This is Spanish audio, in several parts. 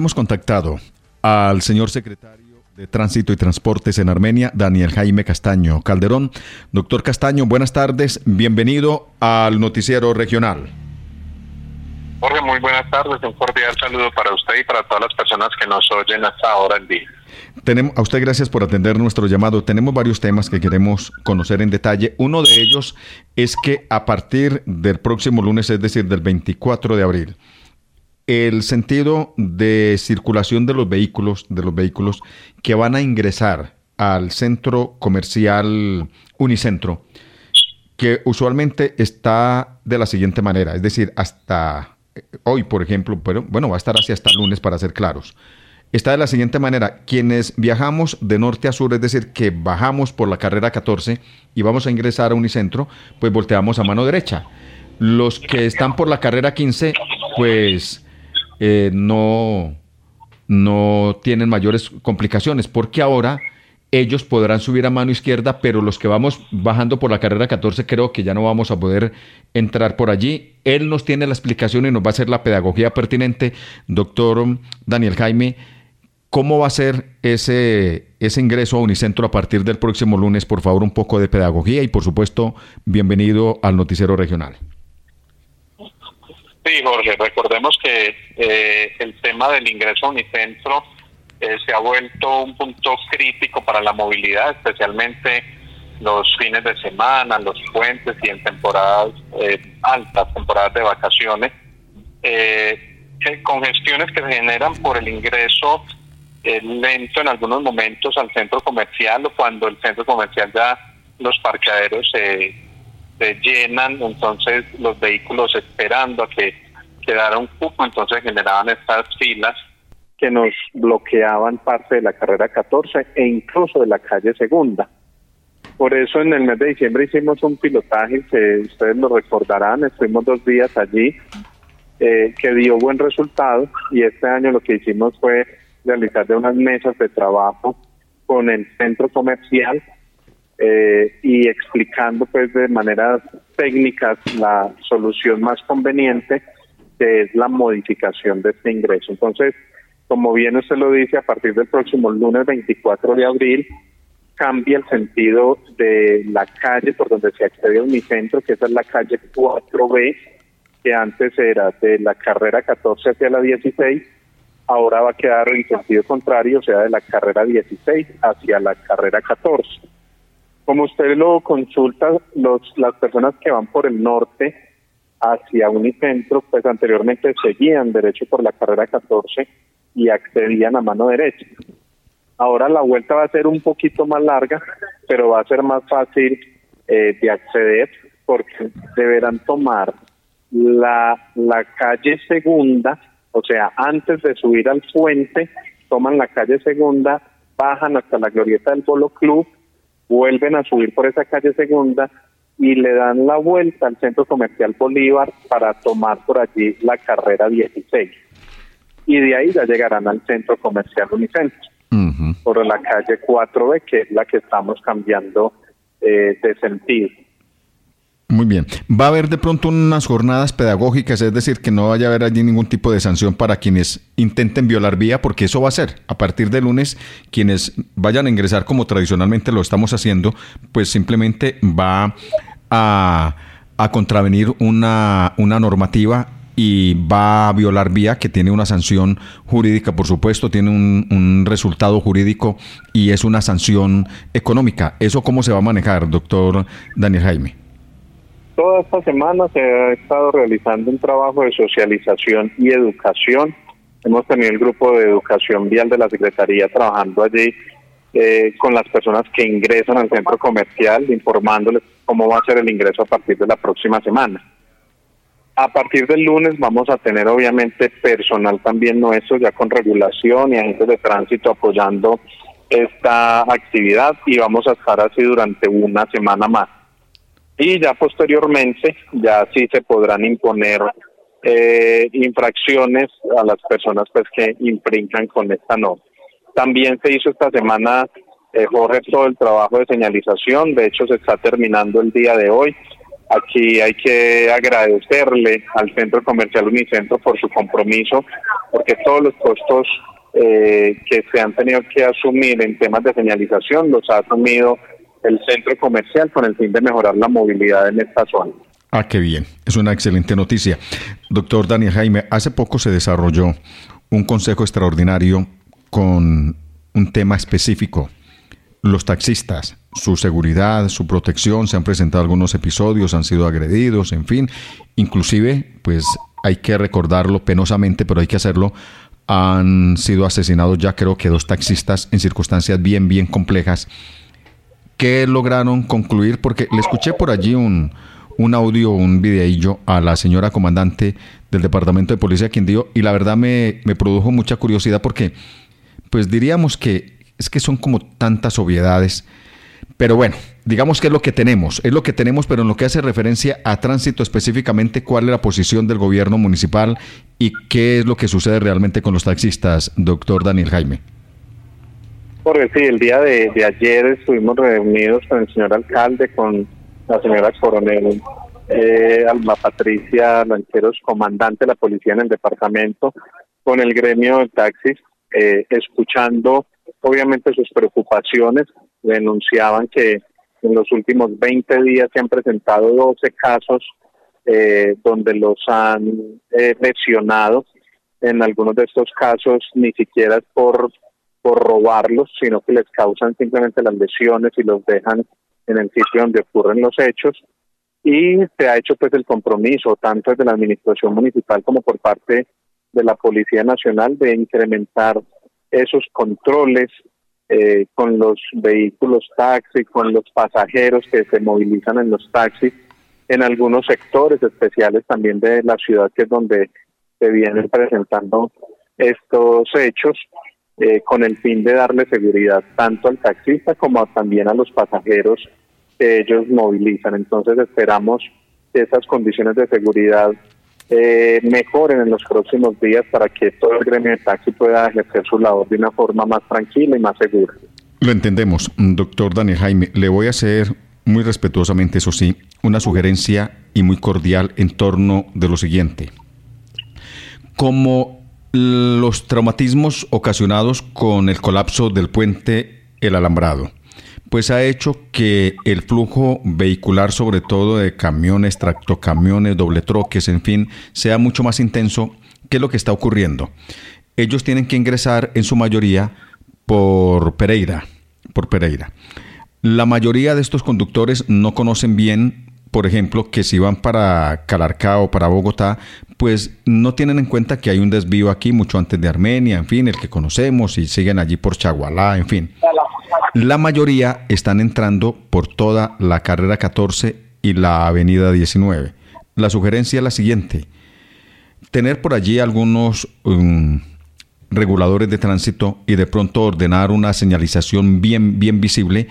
Hemos contactado al señor secretario de Tránsito y Transportes en Armenia, Daniel Jaime Castaño Calderón. Doctor Castaño, buenas tardes, bienvenido al noticiero regional. Jorge, muy buenas tardes, un cordial saludo para usted y para todas las personas que nos oyen hasta ahora el día. Tenemos, a usted gracias por atender nuestro llamado. Tenemos varios temas que queremos conocer en detalle. Uno de ellos es que a partir del próximo lunes, es decir, del 24 de abril, el sentido de circulación de los vehículos, de los vehículos que van a ingresar al centro comercial Unicentro, que usualmente está de la siguiente manera, es decir, hasta eh, hoy, por ejemplo, pero bueno, va a estar así hasta lunes para ser claros. Está de la siguiente manera, quienes viajamos de norte a sur, es decir, que bajamos por la carrera 14 y vamos a ingresar a Unicentro, pues volteamos a mano derecha. Los que están por la carrera 15, pues eh, no, no tienen mayores complicaciones, porque ahora ellos podrán subir a mano izquierda, pero los que vamos bajando por la carrera 14 creo que ya no vamos a poder entrar por allí. Él nos tiene la explicación y nos va a hacer la pedagogía pertinente. Doctor Daniel Jaime, ¿cómo va a ser ese, ese ingreso a Unicentro a partir del próximo lunes? Por favor, un poco de pedagogía y por supuesto, bienvenido al noticiero regional. Sí, Jorge, recordemos que eh, el tema del ingreso a Unicentro eh, se ha vuelto un punto crítico para la movilidad, especialmente los fines de semana, los puentes y en temporadas eh, altas, temporadas de vacaciones, congestiones que se generan por el ingreso lento en algunos momentos al centro comercial o cuando el centro comercial ya los parqueaderos se se llenan, entonces los vehículos esperando a que quedara un cupo, entonces generaban estas filas que nos bloqueaban parte de la carrera 14 e incluso de la calle segunda. Por eso en el mes de diciembre hicimos un pilotaje que ustedes lo recordarán, estuvimos dos días allí, eh, que dio buen resultado y este año lo que hicimos fue realizar de unas mesas de trabajo con el centro comercial eh, y explicando pues de manera técnicas la solución más conveniente que es la modificación de este ingreso. Entonces, como bien usted lo dice, a partir del próximo lunes 24 de abril cambia el sentido de la calle por donde se accede a Unicentro, que esa es la calle 4B, que antes era de la carrera 14 hacia la 16, ahora va a quedar en sentido contrario, o sea, de la carrera 16 hacia la carrera 14. Como usted lo consulta, los, las personas que van por el norte hacia Unicentro, pues anteriormente seguían derecho por la carrera 14 y accedían a mano derecha. Ahora la vuelta va a ser un poquito más larga, pero va a ser más fácil eh, de acceder porque deberán tomar la, calle segunda, o sea, antes de subir al puente, toman la calle segunda, bajan hasta la glorieta del Polo Club vuelven a subir por esa calle segunda y le dan la vuelta al centro comercial Bolívar para tomar por allí la carrera 16. Y de ahí ya llegarán al centro comercial Unicentro, por la calle 4B, que es la que estamos cambiando eh, de sentido. Muy bien. ¿Va a haber de pronto unas jornadas pedagógicas, es decir, que no vaya a haber allí ningún tipo de sanción para quienes intenten violar vía? Porque eso va a ser. A partir de lunes, quienes vayan a ingresar como tradicionalmente lo estamos haciendo, pues simplemente va a, contravenir una, una normativa y va a violar vía que tiene una sanción jurídica, por supuesto, tiene un, un, resultado jurídico y es una sanción económica. ¿Eso cómo se va a manejar, doctor Daniel Jaime? Toda esta semana se ha estado realizando un trabajo de socialización y educación. Hemos tenido el grupo de educación vial de la Secretaría trabajando allí eh, con las personas que ingresan al centro comercial, informándoles cómo va a ser el ingreso a partir de la próxima semana. A partir del lunes vamos a tener obviamente personal también nuestro ya con regulación y agentes de tránsito apoyando esta actividad y vamos a estar así durante una semana más y ya posteriormente ya sí se podrán imponer eh, infracciones a las personas pues que imprincan con esta norma. También se hizo esta semana, eh, Jorge, todo el trabajo de señalización, de hecho se está terminando el día de hoy. Aquí hay que agradecerle al Centro Comercial Unicentro por su compromiso, porque todos los costos eh, que se han tenido que asumir en temas de señalización los ha asumido el centro comercial con el fin de mejorar la movilidad en esta zona. Ah, qué bien. Es una excelente noticia. Doctor Daniel Jaime, hace poco se desarrolló un consejo extraordinario con un tema específico. Los taxistas, su seguridad, su protección, se han presentado algunos episodios, han sido agredidos, en fin. Inclusive, pues hay que recordarlo penosamente, pero hay que hacerlo. Han sido asesinados ya creo que dos taxistas en circunstancias bien, bien complejas. ¿Qué lograron concluir? Porque le escuché por allí un, un audio, un videillo a la señora comandante del Departamento de Policía Quindío y la verdad me, me produjo mucha curiosidad porque pues diríamos que es que son como tantas obviedades. Pero bueno, digamos que es lo que tenemos, es lo que tenemos, pero en lo que hace referencia a tránsito específicamente, ¿cuál es la posición del gobierno municipal y qué es lo que sucede realmente con los taxistas, doctor Daniel Jaime? Porque sí, el día de, ayer estuvimos reunidos con el señor alcalde, con la señora coronel eh, Alma Patricia Lancheros, comandante de la policía en el departamento, con el gremio de taxis, eh, escuchando obviamente sus preocupaciones, denunciaban que en los últimos 20 días se han presentado 12 casos eh, donde los han eh, lesionado. En algunos de estos casos ni siquiera por, por robarlos, sino que les causan simplemente las lesiones y los dejan en el sitio donde ocurren los hechos. Y se ha hecho pues el compromiso tanto desde la administración municipal como por parte de la Policía Nacional de incrementar esos controles eh, con los vehículos taxi, con los pasajeros que se movilizan en los taxis, en algunos sectores especiales también de la ciudad que es donde se vienen presentando estos hechos eh, con el fin de darle seguridad tanto al taxista como también a los pasajeros que ellos movilizan. Entonces esperamos que esas condiciones de seguridad eh, mejoren en los próximos días para que todo el gremio de taxi pueda ejercer su labor de una forma más tranquila y más segura. Lo entendemos, doctor Daniel Jaime. Le voy a hacer muy respetuosamente, eso sí, una sugerencia y muy cordial en torno de lo siguiente. Como los traumatismos ocasionados con el colapso del puente El Alambrado, pues ha hecho que el flujo vehicular, sobre todo de camiones, tractocamiones, doble troques, en fin, sea mucho más intenso. ¿Qué es lo que está ocurriendo? Ellos tienen que ingresar en su mayoría por Pereira, por Pereira. La mayoría de estos conductores no conocen bien por ejemplo, que si van para Calarcá o para Bogotá, pues no tienen en cuenta que hay un desvío aquí mucho antes de Armenia, en fin, el que conocemos y siguen allí por Chagualá, en fin. La mayoría están entrando por toda la carrera 14 y la avenida 19. La sugerencia es la siguiente, tener por allí algunos um, reguladores de tránsito y de pronto ordenar una señalización bien, bien visible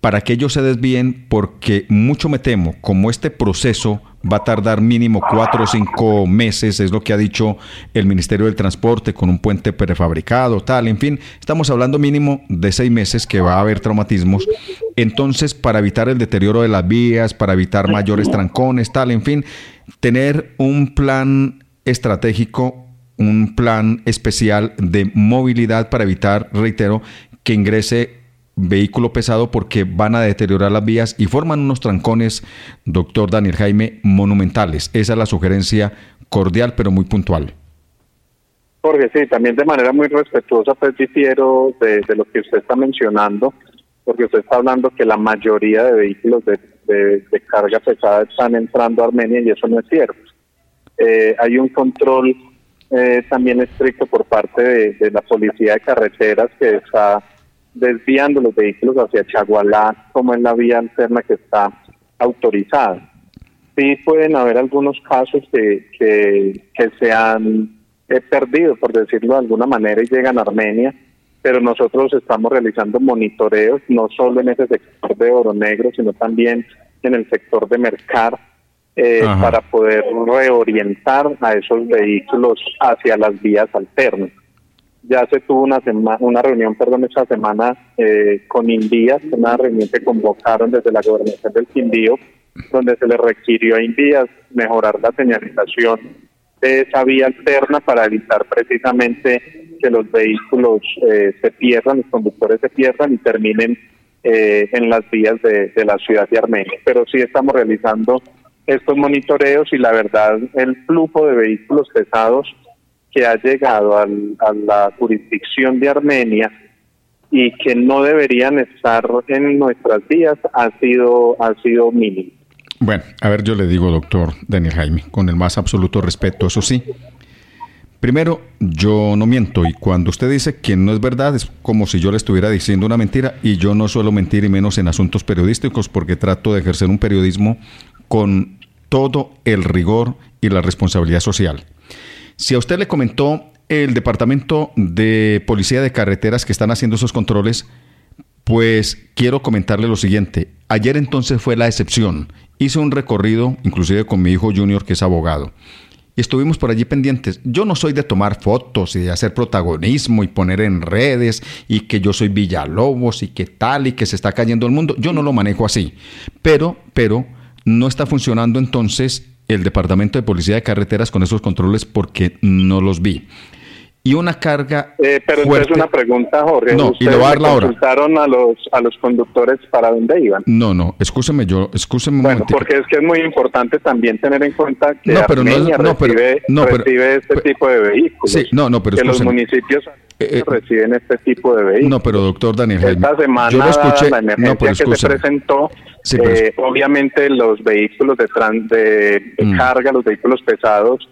para que ellos se desvíen, porque mucho me temo, como este proceso va a tardar mínimo cuatro o cinco meses, es lo que ha dicho el Ministerio del Transporte, con un puente prefabricado, tal, en fin, estamos hablando mínimo de seis meses que va a haber traumatismos. Entonces, para evitar el deterioro de las vías, para evitar mayores trancones, tal, en fin, tener un plan estratégico un plan especial de movilidad para evitar, reitero, que ingrese vehículo pesado porque van a deteriorar las vías y forman unos trancones, doctor Daniel Jaime, monumentales. Esa es la sugerencia cordial pero muy puntual. Porque sí, también de manera muy respetuosa, pues difiero de, lo que usted está mencionando, porque usted está hablando que la mayoría de vehículos de, carga pesada están entrando a Armenia y eso no es cierto. Eh, hay un control eh, también estricto por parte de la policía de carreteras que está desviando los vehículos hacia Chagualá, como en la vía alterna que está autorizada. Sí pueden haber algunos casos que, que, se han eh, perdido, por decirlo de alguna manera, y llegan a Armenia, pero nosotros estamos realizando monitoreos, no solo en ese sector de Oro Negro, sino también en el sector de Mercar, eh, para poder reorientar a esos vehículos hacia las vías alternas ya se tuvo una una reunión, perdón, esta semana eh, con Indías, una reunión que convocaron desde la gobernación del Quindío donde se le requirió a Invías mejorar la señalización de esa vía alterna para evitar precisamente que los vehículos eh, se pierdan, los conductores se pierdan y terminen eh, en las vías de, la ciudad de Armenia. Pero sí estamos realizando estos monitoreos y la verdad el flujo de vehículos pesados que ha llegado a la jurisdicción de Armenia y que no deberían estar en nuestras vías ha sido ha sido mínimo. Bueno, a ver, yo le digo, doctor Daniel Jaime, con el más absoluto respeto, eso sí. Primero, yo no miento y cuando usted dice que no es verdad es como si yo le estuviera diciendo una mentira y yo no suelo mentir y menos en asuntos periodísticos porque trato de ejercer un periodismo con todo el rigor y la responsabilidad social. Si a usted le comentó el Departamento de Policía de Carreteras que están haciendo esos controles, pues quiero comentarle lo siguiente. Ayer entonces fue la excepción. Hice un recorrido, inclusive con mi hijo Junior, que es abogado. Y estuvimos por allí pendientes. Yo no soy de tomar fotos y de hacer protagonismo y poner en redes y que yo soy Villalobos y que tal y que se está cayendo el mundo. Yo no lo manejo así. Pero, pero, no está funcionando entonces el Departamento de Policía de Carreteras con esos controles porque no los vi. Y una carga. Eh, pero fuerte. es una pregunta, Jorge. No, y le voy a dar la hora. consultaron a los, a los conductores para dónde iban? No, no, escúcheme yo, escúcheme un Bueno, porque es que es muy importante también tener en cuenta que no, pero Armenia no, recibe, no, pero, recibe este tipo de vehículos. Sí, no, no, pero Que los municipios eh, reciben este tipo de vehículos. No, pero doctor Daniel Esta semana yo lo escuché, la emergencia que se presentó, Sí, eh, obviamente los vehículos de, tran de, de Mm. carga, los vehículos pesados,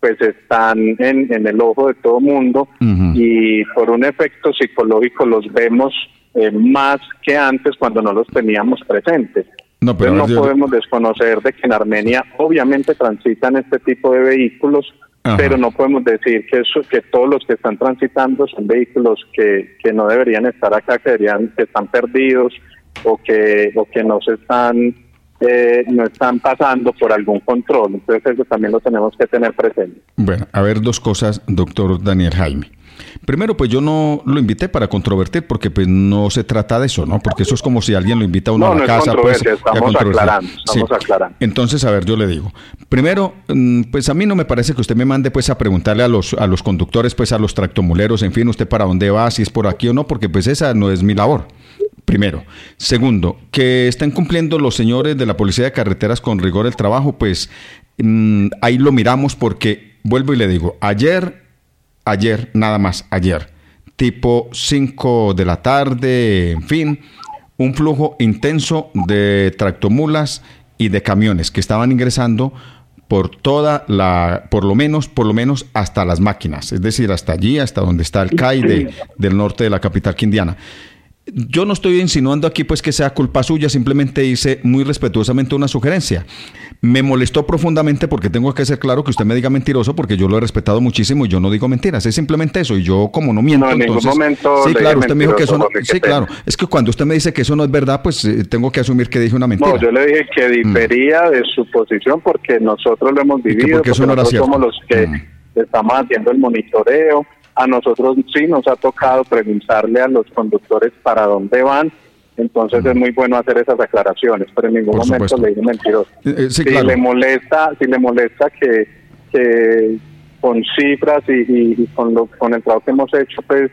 pues están en, en el ojo de todo mundo y por un efecto psicológico los vemos eh, más que antes cuando no los teníamos presentes. No, pero Entonces no yo- podemos desconocer de que en Armenia obviamente transitan este tipo de vehículos, Ajá. pero no podemos decir que eso, que todos los que están transitando son vehículos que, que no deberían estar acá, que deberían, que están perdidos o que o que no se están eh, no están pasando por algún control. Entonces eso también lo tenemos que tener presente. Bueno, a ver dos cosas, doctor Daniel Jaime. Primero, pues yo no lo invité para controvertir, porque pues no se trata de eso, ¿no? Porque eso es como si alguien lo invita a uno No, a la no es casa. pues, a aclarando, estamos aclarando. Entonces, a ver, yo le digo. Primero, mm, pues a mí no me parece que usted me mande pues a preguntarle a los, a los conductores, pues a los tractomuleros, en fin, usted para dónde va, si es por aquí o no, porque pues esa no es mi labor. Primero. Segundo, que estén cumpliendo los señores de la Policía de Carreteras con rigor el trabajo, pues mm, ahí lo miramos porque, vuelvo y le digo, ayer, ayer, nada más, ayer, tipo 5 de la tarde, en fin, un flujo intenso de tractomulas y de camiones que estaban ingresando por toda la, por lo menos, por lo menos hasta las máquinas, es decir, hasta allí, hasta donde está el CAI de- del norte de la capital quindiana. Yo no estoy insinuando aquí pues que sea culpa suya, simplemente hice muy respetuosamente una sugerencia. Me molestó profundamente porque tengo que ser claro que usted me diga mentiroso porque yo lo he respetado muchísimo y yo no digo mentiras, es simplemente eso y yo como no miento No, en ningún momento Sí, claro, usted me dijo que eso no Sí, claro, es que cuando usted me dice que eso no es verdad, pues eh, tengo que asumir que dije una mentira. No, yo le dije que difería de su posición porque nosotros lo hemos vivido, porque eso no era nosotros cierto. somos los que Mm. estamos haciendo el monitoreo. A nosotros sí nos ha tocado preguntarle a los conductores para dónde van. Entonces es muy bueno hacer esas aclaraciones, pero en ningún. Por momento supuesto. le dije mentiroso. Eh, eh, sí, si claro. le molesta, si le molesta que, que con cifras y, y- y con lo, con el trabajo que hemos hecho, pues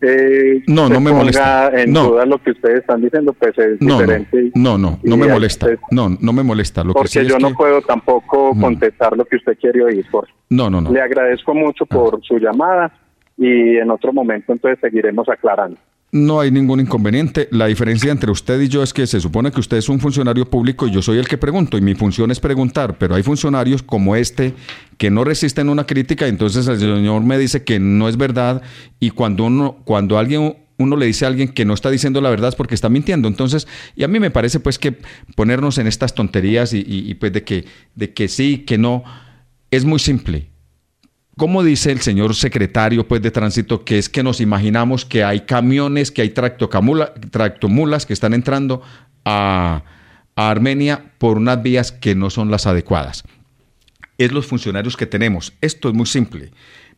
eh, No, no me molesta. En No. duda lo que ustedes están diciendo, pues es No, no, diferente. no, no, y no me hay- molesta. pues, No, no me molesta. Lo que porque sí yo no que- puedo tampoco contestar lo que usted quiere oír, Jorge. No, no, no. Le agradezco mucho por su llamada y en otro momento entonces seguiremos aclarando. No hay ningún inconveniente. La diferencia entre usted y yo es que se supone que usted es un funcionario público y yo soy el que pregunto y mi función es preguntar, pero hay funcionarios como este que no resisten una crítica, entonces el señor me dice que no es verdad y cuando uno cuando alguien uno le dice a alguien que no está diciendo la verdad porque está mintiendo. Entonces, y a mí me parece pues que ponernos en estas tonterías y, y- y, pues de que de que sí, que no es muy simple. ¿Cómo dice el señor secretario pues, de tránsito que es que nos imaginamos que hay camiones, que hay tractomulas que están entrando a, a Armenia por unas vías que no son las adecuadas? Es los funcionarios que tenemos. Esto es muy simple.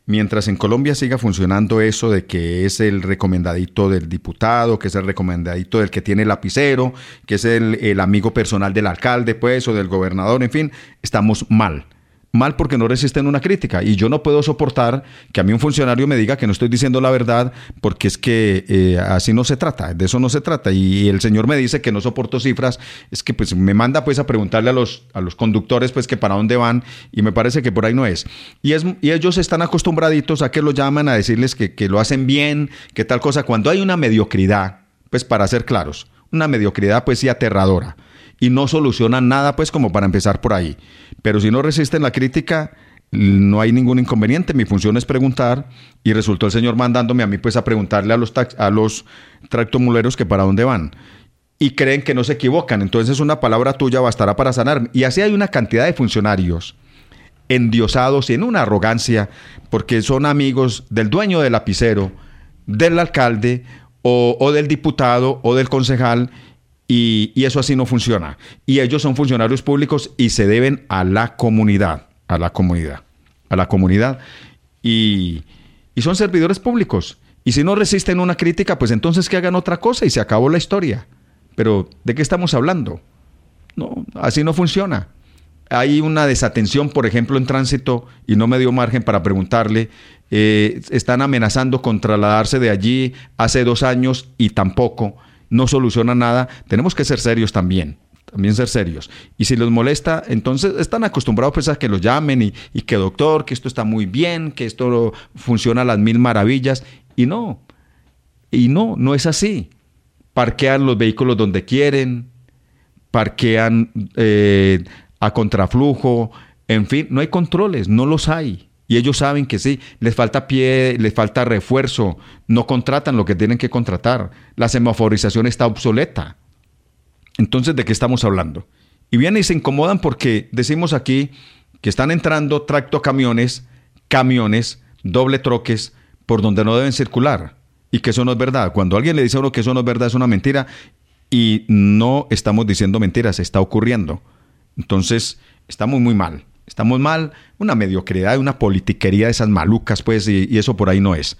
mientras en Colombia siga funcionando eso de que es el recomendadito del diputado, que es el recomendadito del que tiene el lapicero, que es el, el amigo personal del alcalde, pues, o del gobernador, en fin, estamos mal mal porque no resisten una crítica. Y yo no puedo soportar que a mí un funcionario me diga que no estoy diciendo la verdad porque es que eh, así no se trata, de eso no se trata. Y el señor me dice que no soporto cifras, es que pues me manda pues a preguntarle a los, a los conductores pues que para dónde van y me parece que por ahí no es. Y, es, y ellos están acostumbraditos a que lo llaman a decirles que, que lo hacen bien, que tal cosa, cuando hay una mediocridad, pues para ser claros, una mediocridad pues sí aterradora y no solucionan nada, pues como para empezar por ahí. Pero si no resisten la crítica, no hay ningún inconveniente. Mi función es preguntar y resultó el señor mandándome a mí pues a preguntarle a los, a los tractomuleros que para dónde van. Y creen que no se equivocan. Entonces una palabra tuya bastará para sanar. Y así hay una cantidad de funcionarios endiosados y en una arrogancia porque son amigos del dueño del lapicero, del alcalde o, o del diputado o del concejal y, eso así no funciona. Y ellos son funcionarios públicos y se deben a la comunidad, a la comunidad, a la comunidad. Y, y son servidores públicos. Y si no resisten una crítica, pues entonces que hagan otra cosa y se acabó la historia. Pero ¿de qué estamos hablando? No, así no funciona. Hay una desatención, por ejemplo, en tránsito, y no me dio margen para preguntarle, eh, están amenazando con trasladarse de allí hace dos años y tampoco no soluciona nada, tenemos que ser serios también también ser serios. Y si les molesta, entonces están acostumbrados pues, a que los llamen y, y, que doctor, que esto está muy bien, que esto funciona a las mil maravillas. Y no, y no, no es así. Parquean los vehículos donde quieren, parquean eh, a contraflujo, en fin, no hay controles, no los hay. Y ellos saben que sí, les falta pie, les falta refuerzo, no contratan lo que tienen que contratar. La semaforización está obsoleta. Entonces, ¿de qué estamos hablando? Y vienen y se incomodan porque decimos aquí que están entrando tractocamiones, camiones, doble troques, por donde no deben circular. Y que eso no es verdad. Cuando alguien le dice a uno que eso no es verdad, es una mentira. Y no estamos diciendo mentiras, está ocurriendo. Entonces, estamos muy mal. Estamos mal, una mediocridad, una politiquería de esas malucas, pues, y, y eso por ahí no es.